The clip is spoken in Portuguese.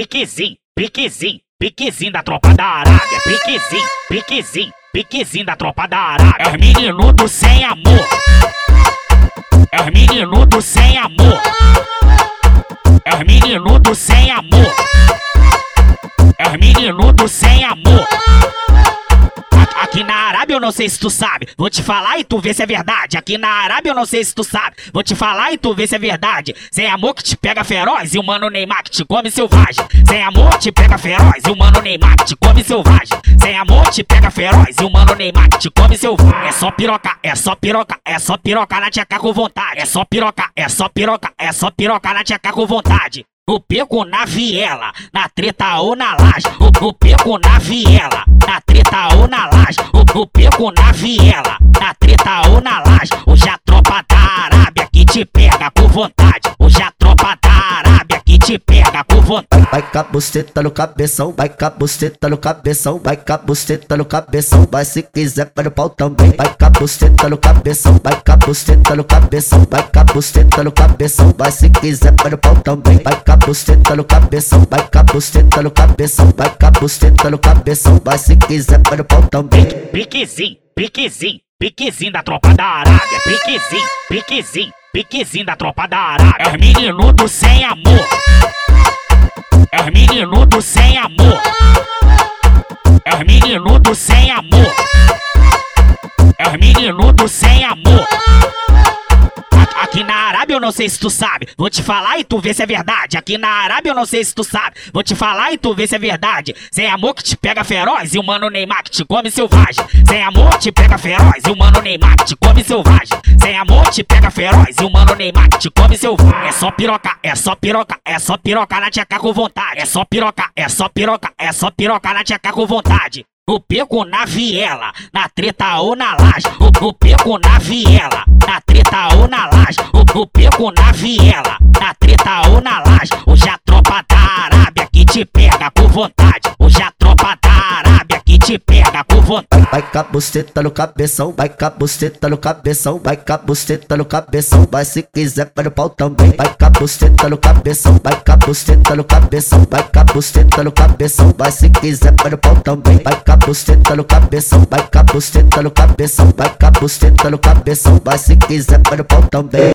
piquezinho, piquezinho, piquezinho da tropa da Arábia. Piquezinho, piquezinho, piquezinho da tropa da Arábia. É os menino do sem amor. É os menino do sem amor. É os menino do sem amor. É os menino do sem amor. Arábia eu não sei se tu sabe, vou te falar e tu vê se é verdade. Aqui na Arábia eu não sei se tu sabe, vou te falar e tu vê se é verdade. Sem amor que te pega feroz e o mano Neymar que te come selvagem. Sem amor te pega feroz e o mano Neymar que te come selvagem. Sem amor te pega feroz e o mano Neymar que te come selvagem. É só piroca, é só piroca, é só piroca na tcheca com vontade. É só piroca, é só piroca, é só piroca na tcheca com vontade. O peco na viela, na treta ou na laje. O, o peco na viela, na treta ou na laje. Na viela, na treta ou na laje. Hoje a tropa da Arábia que te pega com vontade. Hoje a te pega com vontade. Vai com a buceta no cabeção, vai com a buceta no cabeção, vai com a buceta no cabeção, vai se quiser vai no pau também. Vai com a buceta no cabeção, vai com a buceta no cabeção, vai com a buceta no cabeção, vai se quiser vai no pau também. Vai com a buceta no cabeção, vai com a buceta no cabeção, vai com a buceta no cabeção, vai se quiser vai no pau também. Piquezinho, piquezinho, piquezinho da tropa da Arábia. Piquezinho, piquezinho, piquezinho da tropa da Arábia. É os menino do sem amor. É os menino do sem amor. É os menino do sem amor. É os menino do sem amor. Aqui na Arábia eu não sei se tu sabe, vou te falar e tu vê se é verdade. Aqui na Arábia eu não sei se tu sabe, vou te falar e tu vê se é verdade. Sem amor que te pega feroz e o mano Neymar que te come selvagem. Sem amor te pega feroz e o mano Neymar que te come selvagem. Sem amor te pega feroz e o mano Neymar que te come selvagem. É só piroca, é só piroca, é só piroca na tcheca com vontade. É só piroca, é só piroca, é só piroca na tcheca com vontade. O peco na viela, na treta ou na laje. O, o peco na viela, na treta ou na laje. Na viela, na treta ou na laje. Hoje a tropa da Arábia que te pega com vontade. Hoje a tropa da Arábia que te pega com vontade. Vai com a buceta no cabeção, vai com a buceta no cabeção, vai com a buceta no cabeção, vai se quiser vai no pau também. Vai com a buceta no cabeção, vai com a buceta no cabeção, vai com a buceta no cabeção, vai se quiser vai no pau também. Vai com a buceta no cabeção, vai com a buceta no cabeção, vai com no cabeção, se quiser vai no pau também.